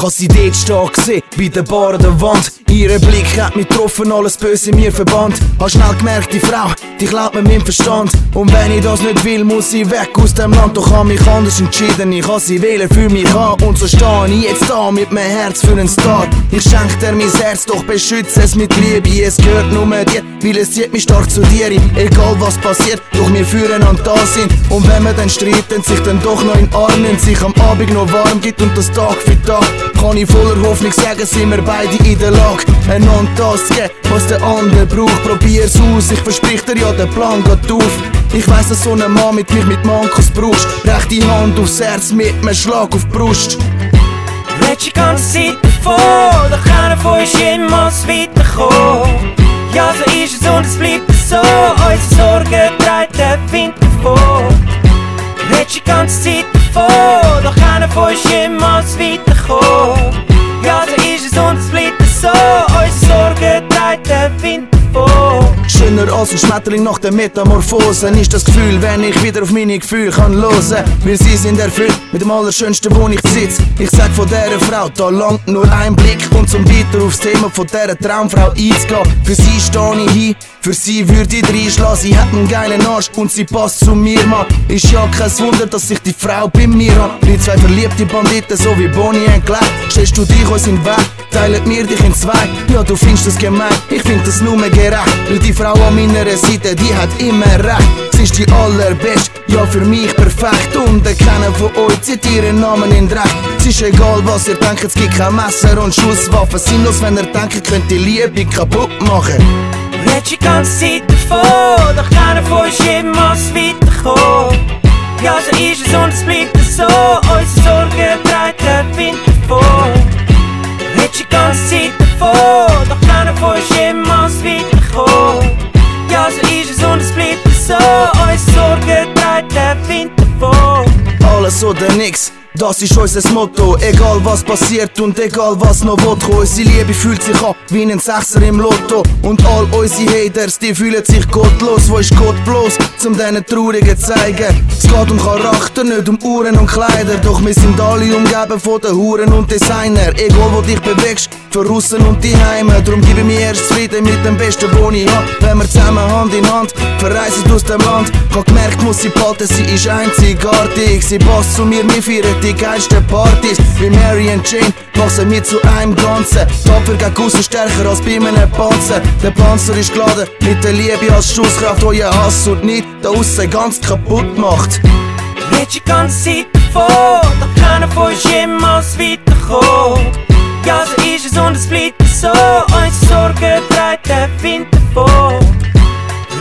Kann sie dort stehen gesehen, bei der Bar der Wand. Ihre Blick hat mich getroffen, alles Böse mir verbannt. Hab schnell gemerkt, die Frau, die klaut mir meinen Verstand. Und wenn ich das nicht will, muss sie weg aus dem Land. Doch hab mich anders entschieden, ich kann sie wählen für mich an. Und so stehe ich jetzt da mit meinem Herz für einen Star. Ich schenk dir mein Herz, doch beschütze es mit Liebe. Es gehört nur dir, weil es zieht mich stark zu dir. Egal was passiert, doch wir füreinander da sind. Und wenn wir dann streiten, sich dann doch noch in Arm nimmt, sich am Abend noch warm gibt und das Tag für Tag. Kann ich voller Hoffnung sagen, sind wir beide in der Lage, einander das geben, was der andere braucht. Probier's aus, ich versprich dir ja, der Plan geht auf. Ich weiss, dass so ein Mann mit mich mit Mankos brauchst. Rechte Hand aufs Herz mit einem Schlag auf die Brust. Red die ganze Zeit davon, doch keiner von uns jemals weiterkommen. Ja, so ist es und es bleibt so, unsere Sorgen treibt der Wind davon. Red die ganze Zeit davon, Ja, so ist es und es bleibt so, unsere Sorgen treibt der Wind Schöner als ein Schmetterling nach der Metamorphose ist das Gefühl, wenn ich wieder auf meine Gefühle kann hören. Weil sie sind erfüllt mit dem Allerschönsten, wo ich sitz. Ich sag von dieser Frau, da langt nur ein Blick. Und zum weiter aufs Thema von dieser Traumfrau einzugehen. Für sie steh ich hin, für sie würde ich reinschlagen. Sie hat einen geilen Arsch und sie passt zu mir, Mann. Ist ja kein Wunder, dass sich die Frau bei mir hat. Die zwei verliebte Banditen, so wie Bonnie und Clyde. Stellst du dich uns in den Weg, teilen wir dich in zwei. Ja, du findest das gemein, ich find das nur gerecht. Weil die Frau an meiner Seite, die hat immer recht. Sie ist die allerbeste, ja für mich perfekt. Und keiner von euch zieht ihren Namen in Dreck. Es ist egal, was ihr denkt, es gibt kein Messer und Schusswaffen. Sinnlos, wenn ihr denkt, ihr könnt die Liebe kaputt machen. Red die ganze Zeit davon, doch keiner von uns jemals weiterkommen. Ja, so ist es und es bleibt so, I saw the Knicks. Das ist unser Motto. Egal was passiert und egal was noch wird kommen. Unsere Liebe fühlt sich an wie ein Sechser im Lotto. Und all unsere Haters, die fühlen sich gottlos. Wo ist Gott bloß, zum diesen Traurigen zeigen? Es geht um Charakter, nicht um Uhren und Kleider. Doch wir sind alle umgeben von den Huren und Designer. Egal wo dich bewegst, für Russen und die Heime. Drum gebe mir erst Frieden mit dem Besten, wo ich hab. Wenn wir zusammen Hand in Hand verreisen aus dem Land. Hab gemerkt, muss sie behalten, sie ist einzigartig. Sie passt zu mir, wir feiern die geilsten Partys. Wie Mary and Jane wachsen wir zu einem Ganzen. Tapfer gegen aussen stärker als bei einem Panzer. Der Panzer ist geladen mit der Liebe als Schusskraft, wo ihr Hass und nicht da aussen ganz kaputt macht. Red die ganze Zeit davon, doch keiner von uns jemals weiterkommen. Ja, so ist es und es bleibt so, unsere Sorgen treibt der Wind davon.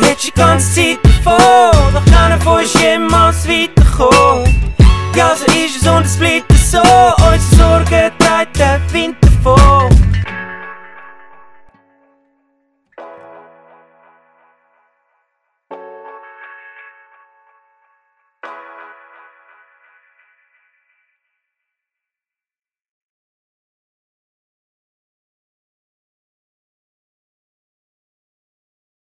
Red die ganze Zeit davon, doch keiner von uns jemals weiterkommen. Ja, so bleibt so, unsere Sorgen treibt der Wind